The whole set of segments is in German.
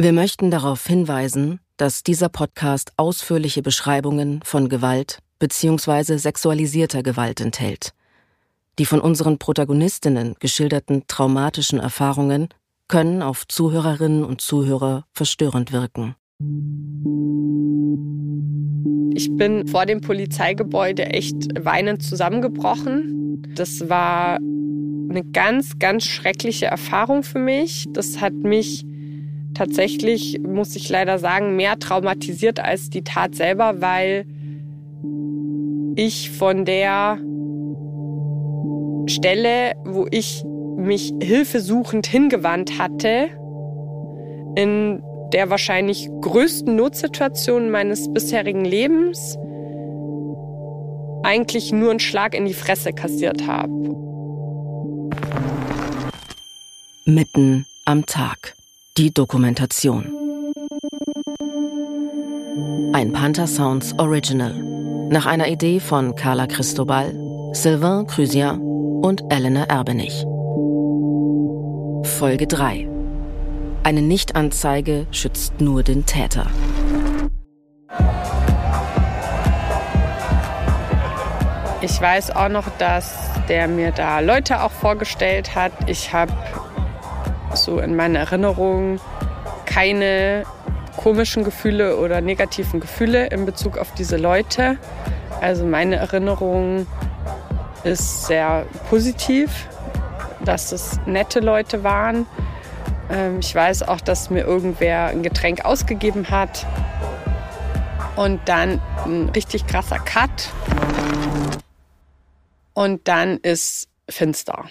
Wir möchten darauf hinweisen, dass dieser Podcast ausführliche Beschreibungen von Gewalt bzw. sexualisierter Gewalt enthält. Die von unseren Protagonistinnen geschilderten traumatischen Erfahrungen können auf Zuhörerinnen und Zuhörer verstörend wirken. Ich bin vor dem Polizeigebäude echt weinend zusammengebrochen. Das war eine ganz, ganz schreckliche Erfahrung für mich. Das hat mich tatsächlich, muss ich leider sagen, mehr traumatisiert als die Tat selber, weil ich von der Stelle, wo ich mich hilfesuchend hingewandt hatte, in der wahrscheinlich größten Notsituation meines bisherigen Lebens eigentlich nur einen Schlag in die Fresse kassiert habe. Mitten am Tag. Die Dokumentation. Ein Panther Sounds Original. Nach einer Idee von Carla Cristobal, Sylvain Crusien und Elena Erbenich. Folge 3. Eine Nichtanzeige schützt nur den Täter. Ich weiß auch noch, dass der mir da Leute auch vorgestellt hat. Ich habe so in meiner Erinnerung keine komischen Gefühle oder negativen Gefühle in Bezug auf diese Leute. Also meine Erinnerung ist sehr positiv, dass es nette Leute waren. Ähm, ich weiß auch, dass mir irgendwer ein Getränk ausgegeben hat. Und dann ein richtig krasser Cut. Und dann ist finster.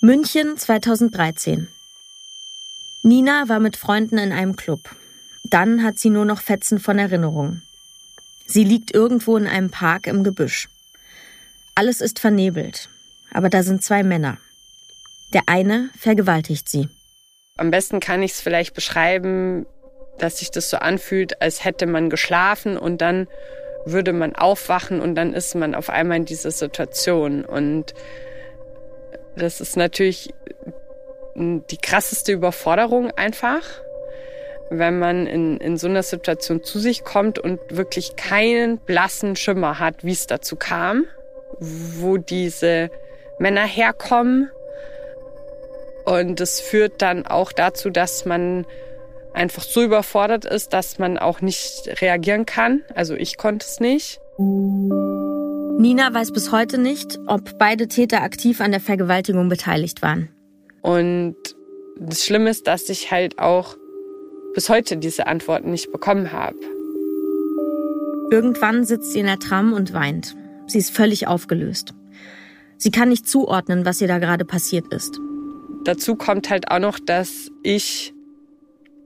München 2013. Nina war mit Freunden in einem Club. Dann hat sie nur noch Fetzen von Erinnerung. Sie liegt irgendwo in einem Park im Gebüsch. Alles ist vernebelt, aber da sind zwei Männer. Der eine vergewaltigt sie. Am besten kann ich es vielleicht beschreiben, dass sich das so anfühlt, als hätte man geschlafen und dann würde man aufwachen und dann ist man auf einmal in dieser Situation. Und das ist natürlich die krasseste Überforderung einfach, wenn man in, in so einer Situation zu sich kommt und wirklich keinen blassen Schimmer hat, wie es dazu kam, wo diese Männer herkommen. Und es führt dann auch dazu, dass man einfach so überfordert ist, dass man auch nicht reagieren kann. Also ich konnte es nicht. Nina weiß bis heute nicht, ob beide Täter aktiv an der Vergewaltigung beteiligt waren. Und das Schlimme ist, dass ich halt auch bis heute diese Antworten nicht bekommen habe. Irgendwann sitzt sie in der Tram und weint. Sie ist völlig aufgelöst. Sie kann nicht zuordnen, was ihr da gerade passiert ist. Dazu kommt halt auch noch, dass ich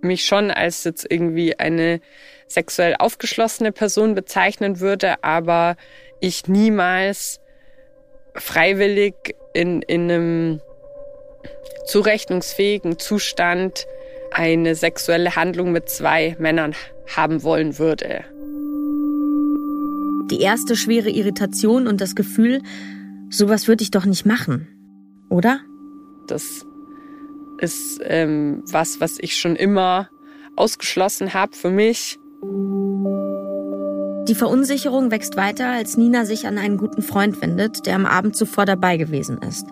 mich schon als jetzt irgendwie eine sexuell aufgeschlossene Person bezeichnen würde, aber ich niemals freiwillig in, in einem zurechnungsfähigen Zustand eine sexuelle Handlung mit zwei Männern haben wollen würde. Die erste schwere Irritation und das Gefühl, sowas würde ich doch nicht machen, oder? Das ist ähm, was, was ich schon immer ausgeschlossen habe für mich. Die Verunsicherung wächst weiter, als Nina sich an einen guten Freund wendet, der am Abend zuvor dabei gewesen ist.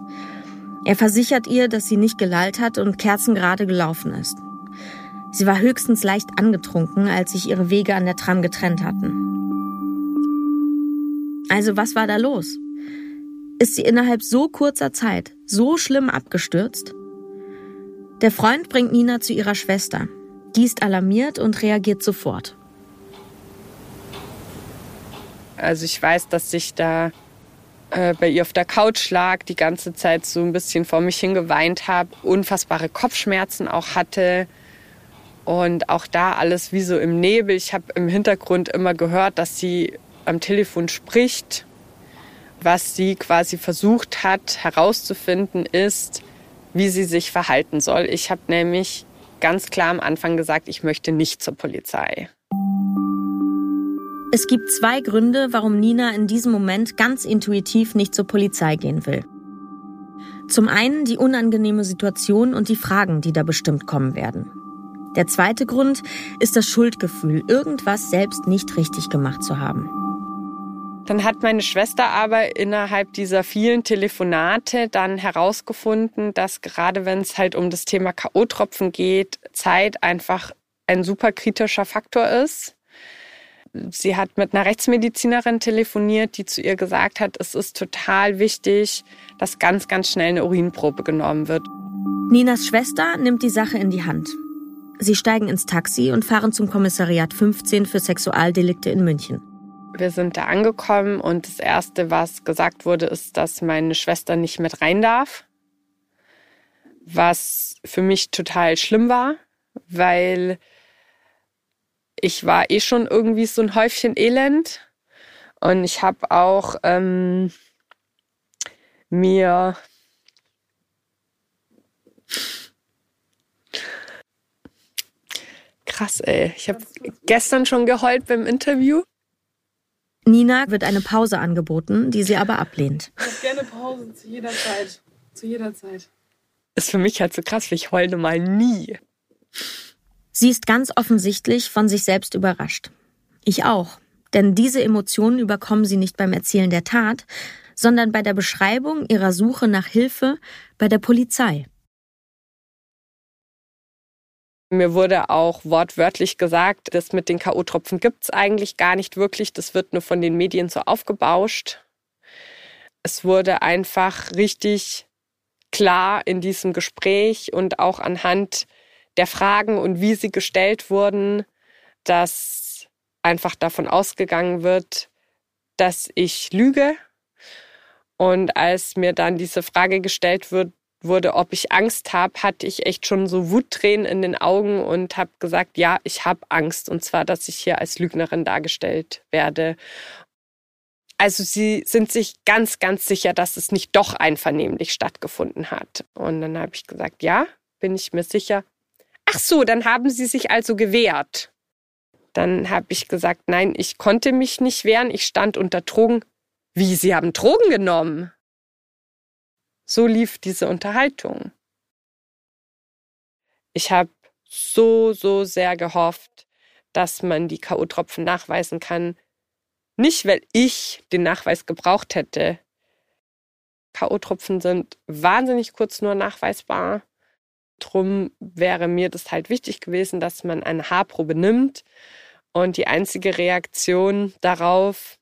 Er versichert ihr, dass sie nicht gelallt hat und kerzengerade gelaufen ist. Sie war höchstens leicht angetrunken, als sich ihre Wege an der Tram getrennt hatten. Also was war da los? Ist sie innerhalb so kurzer Zeit so schlimm abgestürzt? Der Freund bringt Nina zu ihrer Schwester. Die ist alarmiert und reagiert sofort. Also ich weiß, dass ich da äh, bei ihr auf der Couch lag, die ganze Zeit so ein bisschen vor mich hingeweint habe, unfassbare Kopfschmerzen auch hatte und auch da alles wie so im Nebel. Ich habe im Hintergrund immer gehört, dass sie am Telefon spricht. Was sie quasi versucht hat herauszufinden, ist, wie sie sich verhalten soll. Ich habe nämlich ganz klar am Anfang gesagt, ich möchte nicht zur Polizei. Es gibt zwei Gründe, warum Nina in diesem Moment ganz intuitiv nicht zur Polizei gehen will. Zum einen die unangenehme Situation und die Fragen, die da bestimmt kommen werden. Der zweite Grund ist das Schuldgefühl, irgendwas selbst nicht richtig gemacht zu haben. Dann hat meine Schwester aber innerhalb dieser vielen Telefonate dann herausgefunden, dass gerade wenn es halt um das Thema KO-Tropfen geht, Zeit einfach ein super kritischer Faktor ist. Sie hat mit einer Rechtsmedizinerin telefoniert, die zu ihr gesagt hat, es ist total wichtig, dass ganz, ganz schnell eine Urinprobe genommen wird. Ninas Schwester nimmt die Sache in die Hand. Sie steigen ins Taxi und fahren zum Kommissariat 15 für Sexualdelikte in München. Wir sind da angekommen und das Erste, was gesagt wurde, ist, dass meine Schwester nicht mit rein darf. Was für mich total schlimm war, weil ich war eh schon irgendwie so ein Häufchen Elend. Und ich habe auch ähm, mir Krass, ey. Ich habe gestern schon geheult beim Interview. Nina wird eine Pause angeboten, die sie aber ablehnt. Ich habe gerne Pause zu jeder Zeit. Zu jeder Zeit. Ist für mich halt so krass, weil ich heule mal nie. Sie ist ganz offensichtlich von sich selbst überrascht. Ich auch. Denn diese Emotionen überkommen sie nicht beim Erzählen der Tat, sondern bei der Beschreibung ihrer Suche nach Hilfe bei der Polizei. Mir wurde auch wortwörtlich gesagt, das mit den K.O.-Tropfen gibt es eigentlich gar nicht wirklich. Das wird nur von den Medien so aufgebauscht. Es wurde einfach richtig klar in diesem Gespräch und auch anhand der Fragen und wie sie gestellt wurden, dass einfach davon ausgegangen wird, dass ich lüge. Und als mir dann diese Frage gestellt wird, wurde, ob ich Angst habe, hatte ich echt schon so Wuttränen in den Augen und habe gesagt, ja, ich habe Angst. Und zwar, dass ich hier als Lügnerin dargestellt werde. Also sie sind sich ganz, ganz sicher, dass es nicht doch einvernehmlich stattgefunden hat. Und dann habe ich gesagt, ja, bin ich mir sicher. Ach so, dann haben sie sich also gewehrt. Dann habe ich gesagt, nein, ich konnte mich nicht wehren, ich stand unter Drogen. Wie, Sie haben Drogen genommen? So lief diese Unterhaltung. Ich habe so, so sehr gehofft, dass man die KO-Tropfen nachweisen kann. Nicht, weil ich den Nachweis gebraucht hätte. KO-Tropfen sind wahnsinnig kurz nur nachweisbar. Drum wäre mir das halt wichtig gewesen, dass man eine Haarprobe nimmt. Und die einzige Reaktion darauf,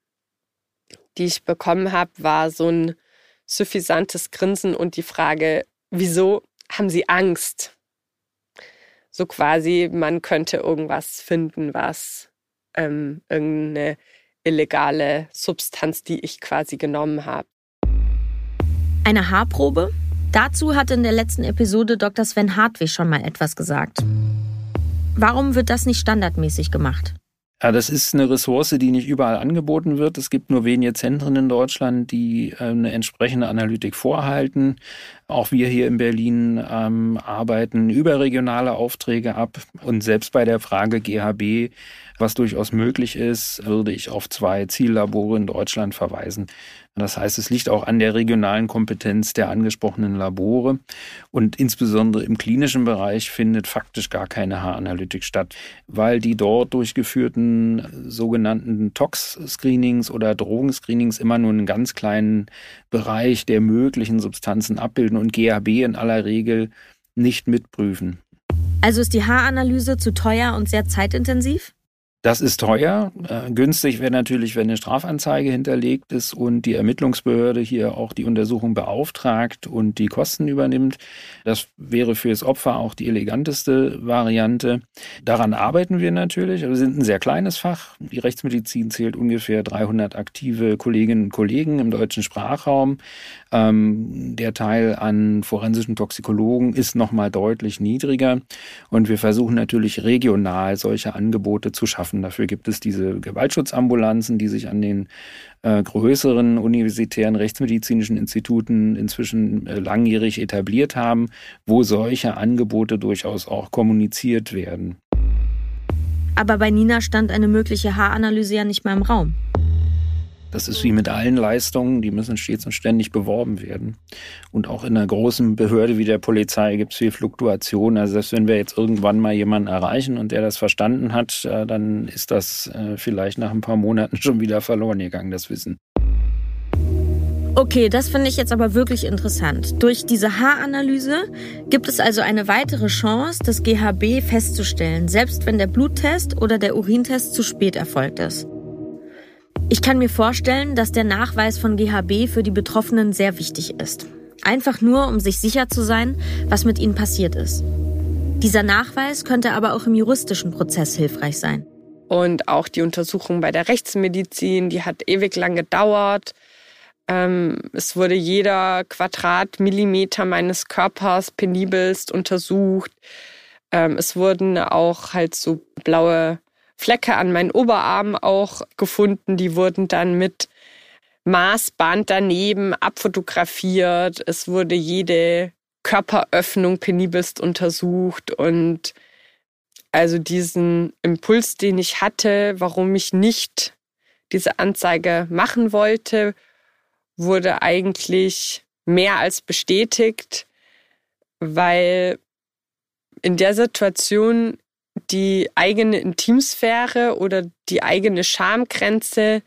die ich bekommen habe, war so ein suffisantes Grinsen und die Frage, wieso haben Sie Angst? So quasi, man könnte irgendwas finden, was ähm, irgendeine illegale Substanz, die ich quasi genommen habe. Eine Haarprobe? Dazu hat in der letzten Episode Dr. Sven Hartwig schon mal etwas gesagt. Warum wird das nicht standardmäßig gemacht? Ja, das ist eine Ressource, die nicht überall angeboten wird. Es gibt nur wenige Zentren in Deutschland, die äh, eine entsprechende Analytik vorhalten. Auch wir hier in Berlin ähm, arbeiten überregionale Aufträge ab. Und selbst bei der Frage GHB, was durchaus möglich ist, würde ich auf zwei Ziellabore in Deutschland verweisen. Das heißt, es liegt auch an der regionalen Kompetenz der angesprochenen Labore. Und insbesondere im klinischen Bereich findet faktisch gar keine Haaranalytik statt, weil die dort durchgeführten sogenannten Tox-Screenings oder Drogenscreenings immer nur einen ganz kleinen Bereich der möglichen Substanzen abbilden und GHB in aller Regel nicht mitprüfen. Also ist die Haaranalyse zu teuer und sehr zeitintensiv? Das ist teuer. Äh, günstig wäre natürlich, wenn eine Strafanzeige hinterlegt ist und die Ermittlungsbehörde hier auch die Untersuchung beauftragt und die Kosten übernimmt. Das wäre für das Opfer auch die eleganteste Variante. Daran arbeiten wir natürlich. Wir sind ein sehr kleines Fach. Die Rechtsmedizin zählt ungefähr 300 aktive Kolleginnen und Kollegen im deutschen Sprachraum. Ähm, der Teil an forensischen Toxikologen ist nochmal deutlich niedriger. Und wir versuchen natürlich regional solche Angebote zu schaffen schaffen. Dafür gibt es diese Gewaltschutzambulanzen, die sich an den äh, größeren universitären rechtsmedizinischen Instituten inzwischen äh, langjährig etabliert haben, wo solche Angebote durchaus auch kommuniziert werden. Aber bei Nina stand eine mögliche Haaranalyse ja nicht mal im Raum. Das ist wie mit allen Leistungen, die müssen stets und ständig beworben werden. Und auch in einer großen Behörde wie der Polizei gibt es viel Fluktuation. Also selbst wenn wir jetzt irgendwann mal jemanden erreichen und der das verstanden hat, äh, dann ist das äh, vielleicht nach ein paar Monaten schon wieder verloren gegangen, das Wissen. Okay, das finde ich jetzt aber wirklich interessant. Durch diese Haaranalyse gibt es also eine weitere Chance, das GHB festzustellen, selbst wenn der Bluttest oder der Urintest zu spät erfolgt ist. Ich kann mir vorstellen, dass der Nachweis von GHB für die Betroffenen sehr wichtig ist. Einfach nur, um sich sicher zu sein, was mit ihnen passiert ist. Dieser Nachweis könnte aber auch im juristischen Prozess hilfreich sein. Und auch die Untersuchung bei der Rechtsmedizin, die hat ewig lang gedauert. Ähm, es wurde jeder Quadratmillimeter meines Körpers penibelst untersucht. Ähm, es wurden auch halt so blaue Flecke an meinen Oberarmen auch gefunden. Die wurden dann mit Maßband daneben abfotografiert. Es wurde jede Körperöffnung penibelst untersucht und also diesen Impuls, den ich hatte, warum ich nicht diese Anzeige machen wollte, wurde eigentlich mehr als bestätigt, weil in der Situation die eigene Intimsphäre oder die eigene Schamgrenze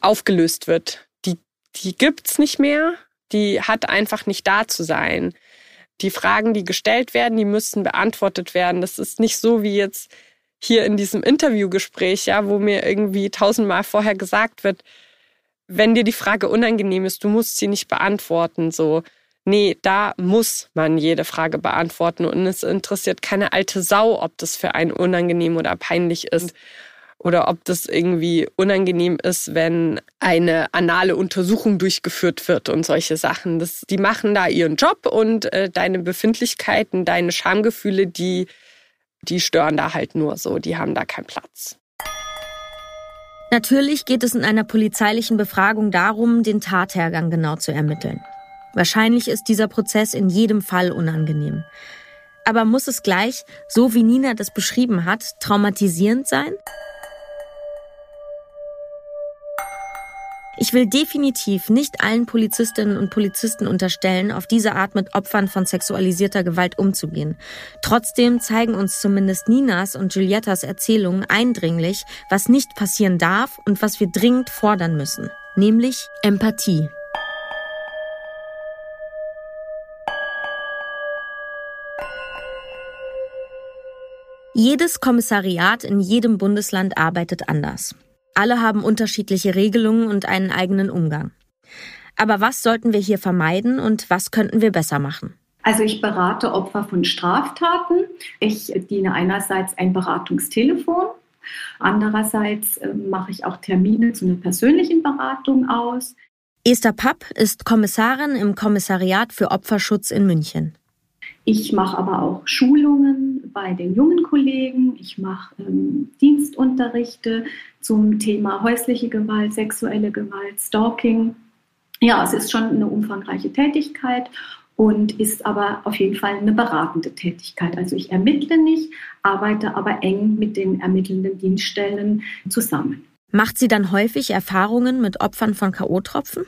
aufgelöst wird. Die, die gibt's nicht mehr. Die hat einfach nicht da zu sein. Die Fragen, die gestellt werden, die müssen beantwortet werden. Das ist nicht so wie jetzt hier in diesem Interviewgespräch, ja, wo mir irgendwie tausendmal vorher gesagt wird, wenn dir die Frage unangenehm ist, du musst sie nicht beantworten, so. Nee, da muss man jede Frage beantworten und es interessiert keine alte Sau, ob das für einen unangenehm oder peinlich ist oder ob das irgendwie unangenehm ist, wenn eine anale Untersuchung durchgeführt wird und solche Sachen. Das, die machen da ihren Job und äh, deine Befindlichkeiten, deine Schamgefühle, die, die stören da halt nur so, die haben da keinen Platz. Natürlich geht es in einer polizeilichen Befragung darum, den Tathergang genau zu ermitteln. Wahrscheinlich ist dieser Prozess in jedem Fall unangenehm. Aber muss es gleich, so wie Nina das beschrieben hat, traumatisierend sein? Ich will definitiv nicht allen Polizistinnen und Polizisten unterstellen, auf diese Art mit Opfern von sexualisierter Gewalt umzugehen. Trotzdem zeigen uns zumindest Ninas und Giuliettas Erzählungen eindringlich, was nicht passieren darf und was wir dringend fordern müssen, nämlich Empathie. Jedes Kommissariat in jedem Bundesland arbeitet anders. Alle haben unterschiedliche Regelungen und einen eigenen Umgang. Aber was sollten wir hier vermeiden und was könnten wir besser machen? Also ich berate Opfer von Straftaten. Ich diene einerseits ein Beratungstelefon, andererseits äh, mache ich auch Termine zu einer persönlichen Beratung aus. Esther Papp ist Kommissarin im Kommissariat für Opferschutz in München. Ich mache aber auch Schulungen bei den jungen Kollegen. Ich mache ähm, Dienstunterrichte zum Thema häusliche Gewalt, sexuelle Gewalt, Stalking. Ja, es ist schon eine umfangreiche Tätigkeit und ist aber auf jeden Fall eine beratende Tätigkeit. Also ich ermittle nicht, arbeite aber eng mit den ermittelnden Dienststellen zusammen. Macht sie dann häufig Erfahrungen mit Opfern von KO-Tropfen?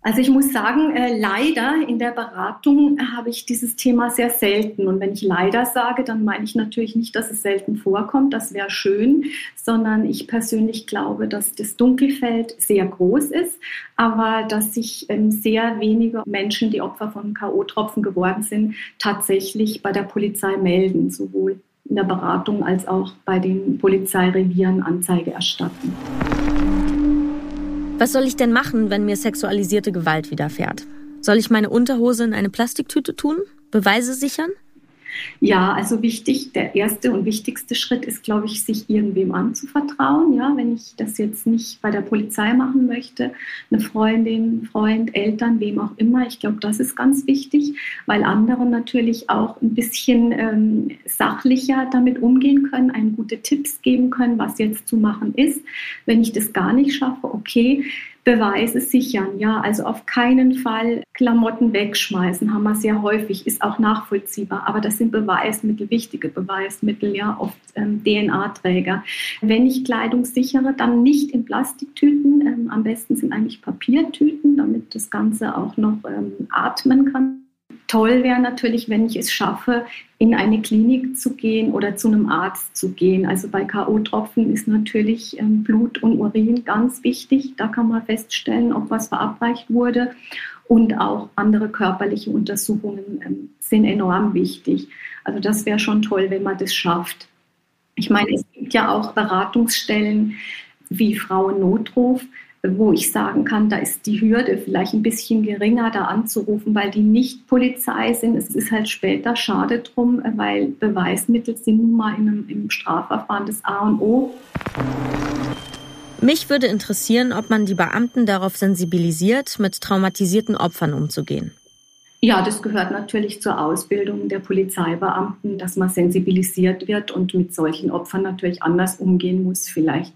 Also ich muss sagen, äh, leider in der Beratung habe ich dieses Thema sehr selten. Und wenn ich leider sage, dann meine ich natürlich nicht, dass es selten vorkommt, das wäre schön, sondern ich persönlich glaube, dass das Dunkelfeld sehr groß ist, aber dass sich ähm, sehr wenige Menschen, die Opfer von KO-Tropfen geworden sind, tatsächlich bei der Polizei melden, sowohl in der Beratung als auch bei den Polizeirevieren Anzeige erstatten. Was soll ich denn machen, wenn mir sexualisierte Gewalt widerfährt? Soll ich meine Unterhose in eine Plastiktüte tun? Beweise sichern? Ja, also wichtig, der erste und wichtigste Schritt ist, glaube ich, sich irgendwem anzuvertrauen. Ja, wenn ich das jetzt nicht bei der Polizei machen möchte, eine Freundin, Freund, Eltern, wem auch immer. Ich glaube, das ist ganz wichtig, weil andere natürlich auch ein bisschen ähm, sachlicher damit umgehen können, einem gute Tipps geben können, was jetzt zu machen ist. Wenn ich das gar nicht schaffe, okay, Beweise sichern, ja, also auf keinen Fall Klamotten wegschmeißen, haben wir sehr häufig, ist auch nachvollziehbar, aber das sind Beweismittel, wichtige Beweismittel, ja, oft ähm, DNA-Träger. Wenn ich Kleidung sichere, dann nicht in Plastiktüten, ähm, am besten sind eigentlich Papiertüten, damit das Ganze auch noch ähm, atmen kann. Toll wäre natürlich, wenn ich es schaffe, in eine Klinik zu gehen oder zu einem Arzt zu gehen. Also bei K.O.-Tropfen ist natürlich ähm, Blut und Urin ganz wichtig. Da kann man feststellen, ob was verabreicht wurde. Und auch andere körperliche Untersuchungen ähm, sind enorm wichtig. Also das wäre schon toll, wenn man das schafft. Ich meine, es gibt ja auch Beratungsstellen wie Frauennotruf, wo ich sagen kann, da ist die Hürde vielleicht ein bisschen geringer, da anzurufen, weil die nicht Polizei sind. Es ist halt später schade drum, weil Beweismittel sind nun mal in einem, im Strafverfahren das A und O. Mich würde interessieren, ob man die Beamten darauf sensibilisiert, mit traumatisierten Opfern umzugehen. Ja, das gehört natürlich zur Ausbildung der Polizeibeamten, dass man sensibilisiert wird und mit solchen Opfern natürlich anders umgehen muss. Vielleicht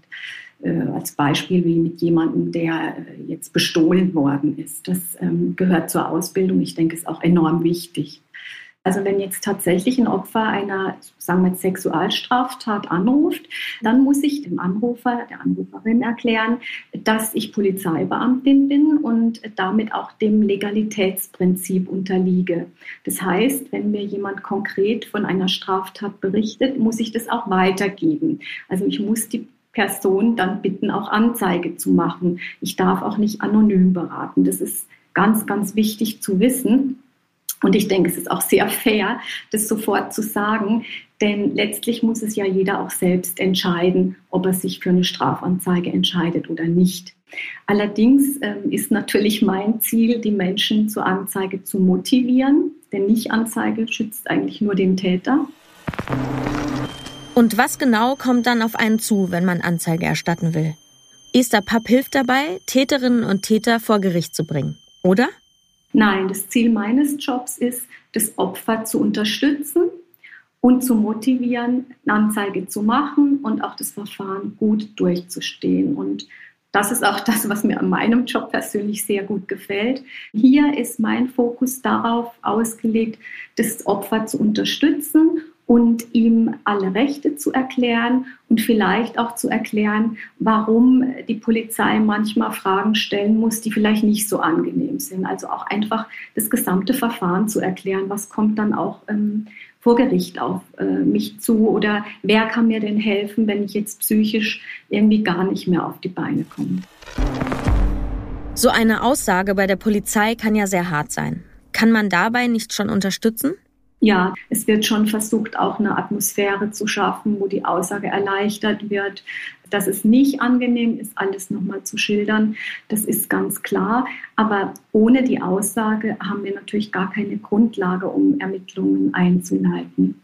als Beispiel wie mit jemandem, der äh, jetzt bestohlen worden ist. Das ähm, gehört zur Ausbildung. Ich denke, ist auch enorm wichtig. Also wenn jetzt tatsächlich ein Opfer einer, sagen wir Sexualstraftat anruft, dann muss ich dem Anrufer, der Anruferin erklären, dass ich Polizeibeamtin bin und damit auch dem Legalitätsprinzip unterliege. Das heißt, wenn mir jemand konkret von einer Straftat berichtet, muss ich das auch weitergeben. Also ich muss die Person dann bitten, auch Anzeige zu machen. Ich darf auch nicht anonym beraten. Das ist ganz, ganz wichtig zu wissen. Und ich denke, es ist auch sehr fair, das sofort zu sagen, denn letztlich muss es ja jeder auch selbst entscheiden, ob er sich für eine Strafanzeige entscheidet oder nicht. Allerdings ähm, ist natürlich mein Ziel, die Menschen zur Anzeige zu motivieren, denn Nicht-Anzeige schützt eigentlich nur den Täter. Und was genau kommt dann auf einen zu, wenn man Anzeige erstatten will? Esther Papp hilft dabei, Täterinnen und Täter vor Gericht zu bringen, oder? Nein, das Ziel meines Jobs ist, das Opfer zu unterstützen und zu motivieren, Anzeige zu machen und auch das Verfahren gut durchzustehen. Und das ist auch das, was mir an meinem Job persönlich sehr gut gefällt. Hier ist mein Fokus darauf ausgelegt, das Opfer zu unterstützen und ihm alle Rechte zu erklären und vielleicht auch zu erklären, warum die Polizei manchmal Fragen stellen muss, die vielleicht nicht so angenehm sind. Also auch einfach das gesamte Verfahren zu erklären, was kommt dann auch ähm, vor Gericht auf äh, mich zu oder wer kann mir denn helfen, wenn ich jetzt psychisch irgendwie gar nicht mehr auf die Beine komme. So eine Aussage bei der Polizei kann ja sehr hart sein. Kann man dabei nicht schon unterstützen? Ja, es wird schon versucht, auch eine Atmosphäre zu schaffen, wo die Aussage erleichtert wird, dass es nicht angenehm ist, alles nochmal zu schildern. Das ist ganz klar. Aber ohne die Aussage haben wir natürlich gar keine Grundlage, um Ermittlungen einzuleiten.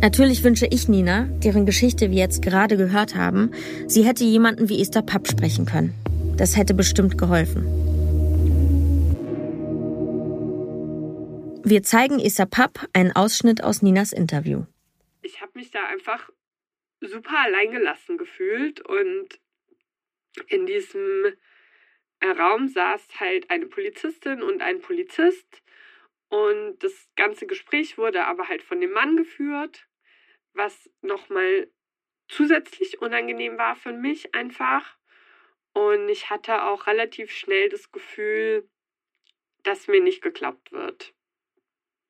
Natürlich wünsche ich Nina, deren Geschichte wir jetzt gerade gehört haben, sie hätte jemanden wie Esther Papp sprechen können. Das hätte bestimmt geholfen. Wir zeigen Issa Papp einen Ausschnitt aus Ninas Interview. Ich habe mich da einfach super alleingelassen gefühlt und in diesem Raum saß halt eine Polizistin und ein Polizist und das ganze Gespräch wurde aber halt von dem Mann geführt, was nochmal zusätzlich unangenehm war für mich einfach. Und ich hatte auch relativ schnell das Gefühl, dass mir nicht geklappt wird.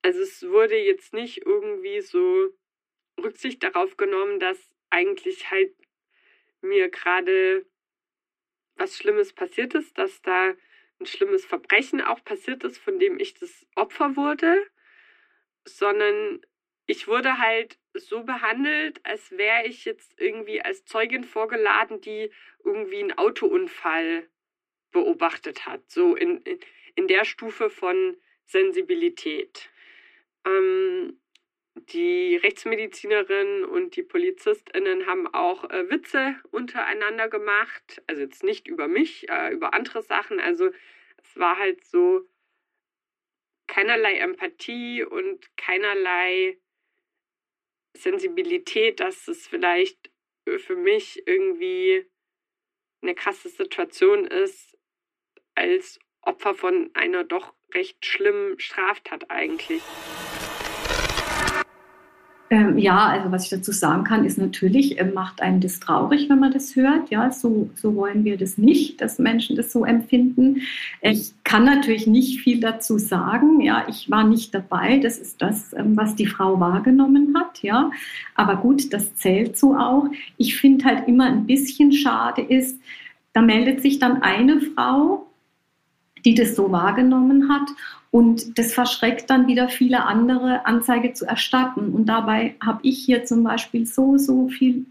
Also es wurde jetzt nicht irgendwie so Rücksicht darauf genommen, dass eigentlich halt mir gerade was Schlimmes passiert ist, dass da ein schlimmes Verbrechen auch passiert ist, von dem ich das Opfer wurde, sondern ich wurde halt so behandelt, als wäre ich jetzt irgendwie als Zeugin vorgeladen, die irgendwie einen Autounfall beobachtet hat. So in, in, in der Stufe von Sensibilität. Ähm, die Rechtsmedizinerin und die PolizistInnen haben auch äh, Witze untereinander gemacht. Also jetzt nicht über mich, äh, über andere Sachen. Also es war halt so keinerlei Empathie und keinerlei Sensibilität, dass es vielleicht für mich irgendwie eine krasse Situation ist, als Opfer von einer doch recht schlimmen Straftat eigentlich. Ähm, ja, also was ich dazu sagen kann, ist natürlich, äh, macht einen das traurig, wenn man das hört. Ja, so, so wollen wir das nicht, dass Menschen das so empfinden. Ich kann natürlich nicht viel dazu sagen. Ja, ich war nicht dabei. Das ist das, ähm, was die Frau wahrgenommen hat. Ja, aber gut, das zählt so auch. Ich finde halt immer ein bisschen schade ist, da meldet sich dann eine Frau, die das so wahrgenommen hat und das verschreckt dann wieder viele andere, Anzeige zu erstatten. Und dabei habe ich hier zum Beispiel so, so viel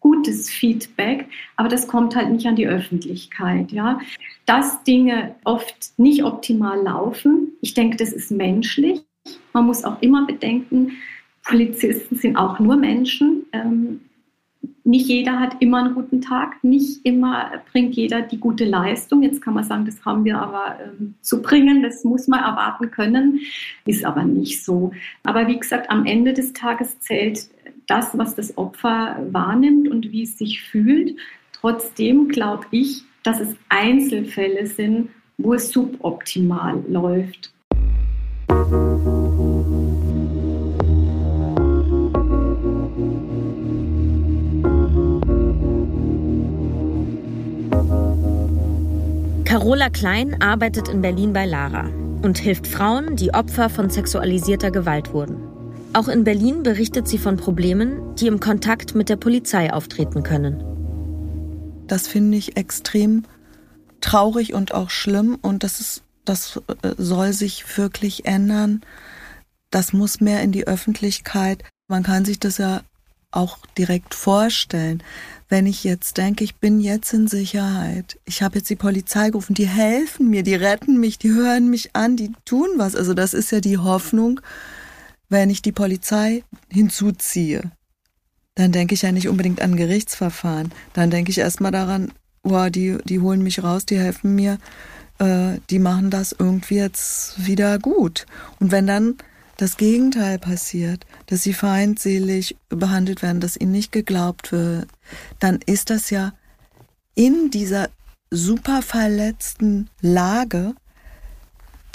gutes Feedback, aber das kommt halt nicht an die Öffentlichkeit. Ja? Dass Dinge oft nicht optimal laufen, ich denke, das ist menschlich. Man muss auch immer bedenken, Polizisten sind auch nur Menschen. Ähm, nicht jeder hat immer einen guten Tag, nicht immer bringt jeder die gute Leistung. Jetzt kann man sagen, das haben wir aber ähm, zu bringen, das muss man erwarten können, ist aber nicht so. Aber wie gesagt, am Ende des Tages zählt das, was das Opfer wahrnimmt und wie es sich fühlt. Trotzdem glaube ich, dass es Einzelfälle sind, wo es suboptimal läuft. Carola Klein arbeitet in Berlin bei Lara und hilft Frauen, die Opfer von sexualisierter Gewalt wurden. Auch in Berlin berichtet sie von Problemen, die im Kontakt mit der Polizei auftreten können. Das finde ich extrem traurig und auch schlimm und das ist, das äh, soll sich wirklich ändern. Das muss mehr in die Öffentlichkeit. Man kann sich das ja auch direkt vorstellen wenn ich jetzt denke, ich bin jetzt in Sicherheit, ich habe jetzt die Polizei gerufen, die helfen mir, die retten mich, die hören mich an, die tun was. Also das ist ja die Hoffnung, wenn ich die Polizei hinzuziehe. Dann denke ich ja nicht unbedingt an Gerichtsverfahren. Dann denke ich erstmal daran, wow, die, die holen mich raus, die helfen mir, äh, die machen das irgendwie jetzt wieder gut. Und wenn dann das Gegenteil passiert, dass sie feindselig behandelt werden, dass ihnen nicht geglaubt wird, dann ist das ja in dieser super verletzten Lage,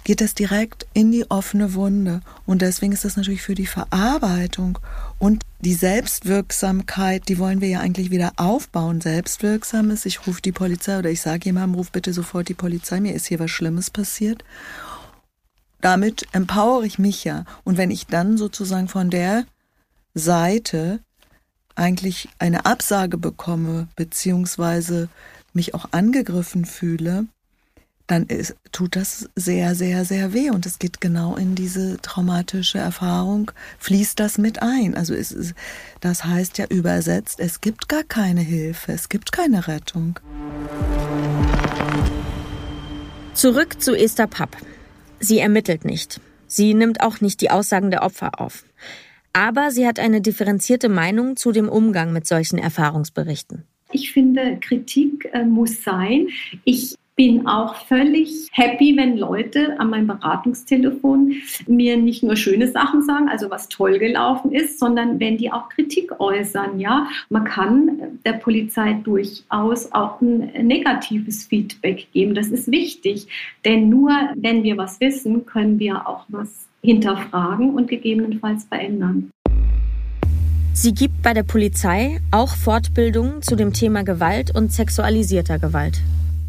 geht das direkt in die offene Wunde. Und deswegen ist das natürlich für die Verarbeitung und die Selbstwirksamkeit, die wollen wir ja eigentlich wieder aufbauen. Selbstwirksam ist, ich rufe die Polizei oder ich sage jemandem, ruf bitte sofort die Polizei, mir ist hier was Schlimmes passiert damit empowere ich mich ja. Und wenn ich dann sozusagen von der Seite eigentlich eine Absage bekomme, beziehungsweise mich auch angegriffen fühle, dann ist, tut das sehr, sehr, sehr weh. Und es geht genau in diese traumatische Erfahrung, fließt das mit ein. Also es ist, das heißt ja übersetzt, es gibt gar keine Hilfe, es gibt keine Rettung. Zurück zu Esther Papp. Sie ermittelt nicht. Sie nimmt auch nicht die Aussagen der Opfer auf. Aber sie hat eine differenzierte Meinung zu dem Umgang mit solchen Erfahrungsberichten. Ich finde, Kritik äh, muss sein. Ich bin auch völlig happy, wenn Leute an meinem Beratungstelefon mir nicht nur schöne Sachen sagen, also was toll gelaufen ist, sondern wenn die auch Kritik äußern. Ja, man kann der Polizei durchaus auch ein negatives Feedback geben. Das ist wichtig, denn nur wenn wir was wissen, können wir auch was hinterfragen und gegebenenfalls verändern. Sie gibt bei der Polizei auch Fortbildungen zu dem Thema Gewalt und sexualisierter Gewalt.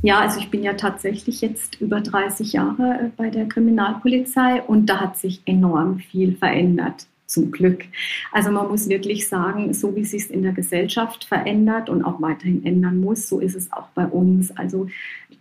Ja, also ich bin ja tatsächlich jetzt über 30 Jahre äh, bei der Kriminalpolizei und da hat sich enorm viel verändert zum Glück. Also man muss wirklich sagen, so wie es sich in der Gesellschaft verändert und auch weiterhin ändern muss, so ist es auch bei uns. Also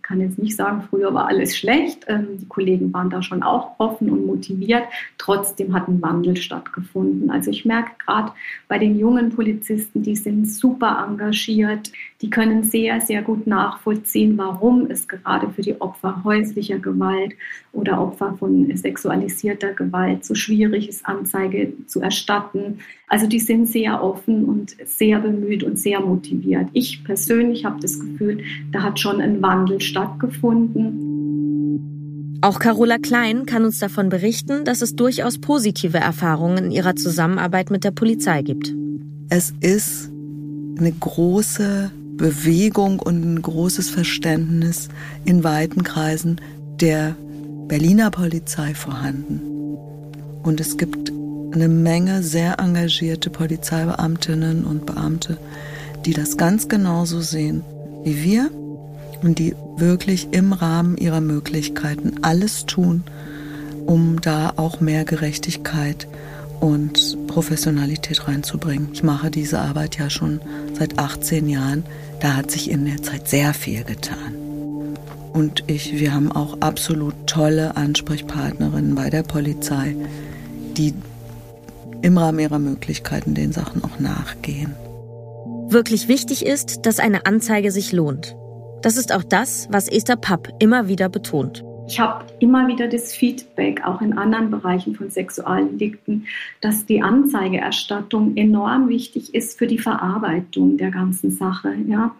kann jetzt nicht sagen, früher war alles schlecht. Ähm, die Kollegen waren da schon auch offen und motiviert. Trotzdem hat ein Wandel stattgefunden. Also ich merke gerade bei den jungen Polizisten, die sind super engagiert. Die können sehr, sehr gut nachvollziehen, warum es gerade für die Opfer häuslicher Gewalt oder Opfer von sexualisierter Gewalt so schwierig ist, Anzeige zu erstatten. Also die sind sehr offen und sehr bemüht und sehr motiviert. Ich persönlich habe das Gefühl, da hat schon ein Wandel stattgefunden. Auch Carola Klein kann uns davon berichten, dass es durchaus positive Erfahrungen in ihrer Zusammenarbeit mit der Polizei gibt. Es ist eine große Bewegung und ein großes Verständnis in weiten Kreisen der Berliner Polizei vorhanden. Und es gibt eine Menge sehr engagierte Polizeibeamtinnen und Beamte, die das ganz genauso sehen wie wir und die wirklich im Rahmen ihrer Möglichkeiten alles tun, um da auch mehr Gerechtigkeit und Professionalität reinzubringen. Ich mache diese Arbeit ja schon seit 18 Jahren. Da hat sich in der Zeit sehr viel getan. Und ich, wir haben auch absolut tolle Ansprechpartnerinnen bei der Polizei, die im Rahmen ihrer Möglichkeiten den Sachen auch nachgehen. Wirklich wichtig ist, dass eine Anzeige sich lohnt. Das ist auch das, was Esther Papp immer wieder betont. Ich habe immer wieder das Feedback, auch in anderen Bereichen von Sexualdelikten, dass die Anzeigerstattung enorm wichtig ist für die Verarbeitung der ganzen Sache. Ja.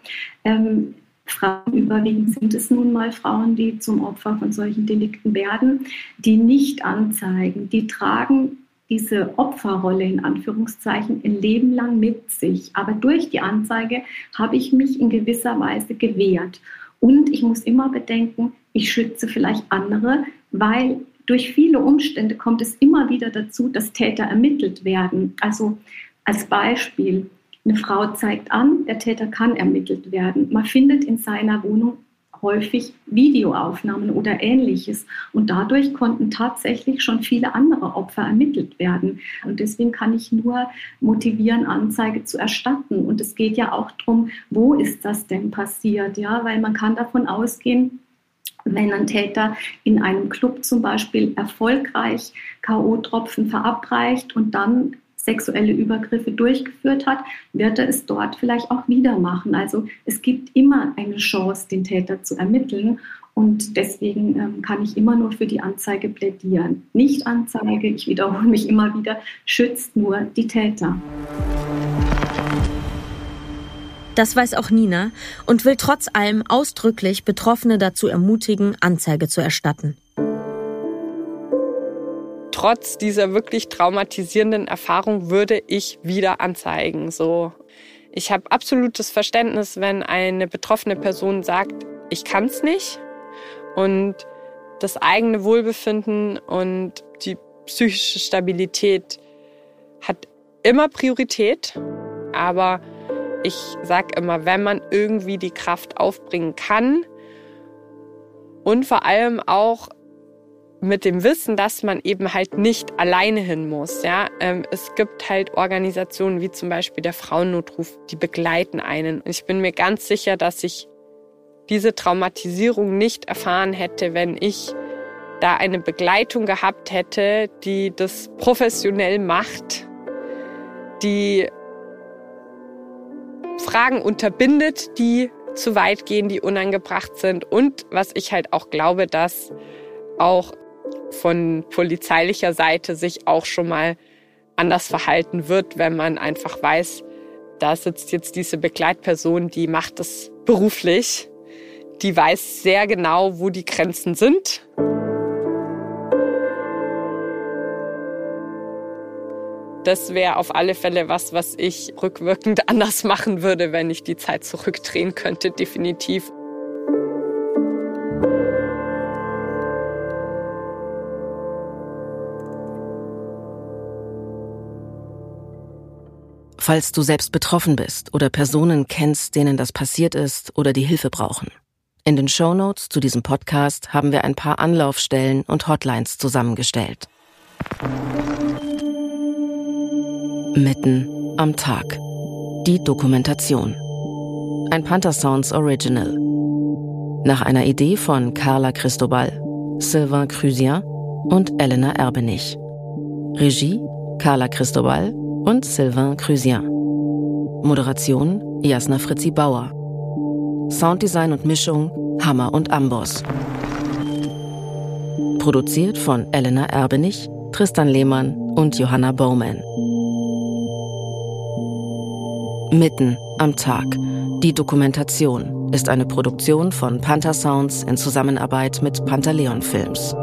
Ähm, Frauen überwiegend sind es nun mal Frauen, die zum Opfer von solchen Delikten werden, die nicht anzeigen, die tragen diese Opferrolle in Anführungszeichen ein Leben lang mit sich. Aber durch die Anzeige habe ich mich in gewisser Weise gewehrt. Und ich muss immer bedenken, ich schütze vielleicht andere, weil durch viele Umstände kommt es immer wieder dazu, dass Täter ermittelt werden. Also als Beispiel, eine Frau zeigt an, der Täter kann ermittelt werden. Man findet in seiner Wohnung häufig Videoaufnahmen oder ähnliches. Und dadurch konnten tatsächlich schon viele andere Opfer ermittelt werden. Und deswegen kann ich nur motivieren, Anzeige zu erstatten. Und es geht ja auch darum, wo ist das denn passiert? Ja, weil man kann davon ausgehen, wenn ein Täter in einem Club zum Beispiel erfolgreich K.O.-Tropfen verabreicht und dann sexuelle Übergriffe durchgeführt hat, wird er es dort vielleicht auch wieder machen. Also es gibt immer eine Chance, den Täter zu ermitteln. Und deswegen ähm, kann ich immer nur für die Anzeige plädieren. Nicht Anzeige, ich wiederhole mich immer wieder, schützt nur die Täter. Das weiß auch Nina und will trotz allem ausdrücklich Betroffene dazu ermutigen, Anzeige zu erstatten trotz dieser wirklich traumatisierenden Erfahrung würde ich wieder anzeigen. So, ich habe absolutes Verständnis, wenn eine betroffene Person sagt, ich kann es nicht und das eigene Wohlbefinden und die psychische Stabilität hat immer Priorität, aber ich sage immer, wenn man irgendwie die Kraft aufbringen kann und vor allem auch mit dem Wissen, dass man eben halt nicht alleine hin muss. Ja, ähm, es gibt halt Organisationen wie zum Beispiel der Frauennotruf, die begleiten einen. Und ich bin mir ganz sicher, dass ich diese Traumatisierung nicht erfahren hätte, wenn ich da eine Begleitung gehabt hätte, die das professionell macht, die Fragen unterbindet, die zu weit gehen, die unangebracht sind und was ich halt auch glaube, dass auch von polizeilicher Seite sich auch schon mal anders verhalten wird, wenn man einfach weiß, da sitzt jetzt diese Begleitperson, die macht das beruflich, die weiß sehr genau, wo die Grenzen sind. Das wäre auf alle Fälle was, was ich rückwirkend anders machen würde, wenn ich die Zeit zurückdrehen könnte, definitiv. Falls du selbst betroffen bist oder Personen kennst, denen das passiert ist oder die Hilfe brauchen. In den Show Notes zu diesem Podcast haben wir ein paar Anlaufstellen und Hotlines zusammengestellt. Mitten am Tag. Die Dokumentation. Ein Panther Sounds Original. Nach einer Idee von Carla Cristobal, Sylvain Crusien und Elena Erbenich. Regie Carla Cristobal und Sylvain Crusien. Moderation Jasna Fritzi Bauer. Sounddesign und Mischung Hammer und Amboss. Produziert von Elena Erbenich, Tristan Lehmann und Johanna Bowman. Mitten am Tag. Die Dokumentation ist eine Produktion von Panther Sounds in Zusammenarbeit mit Pantaleon Films.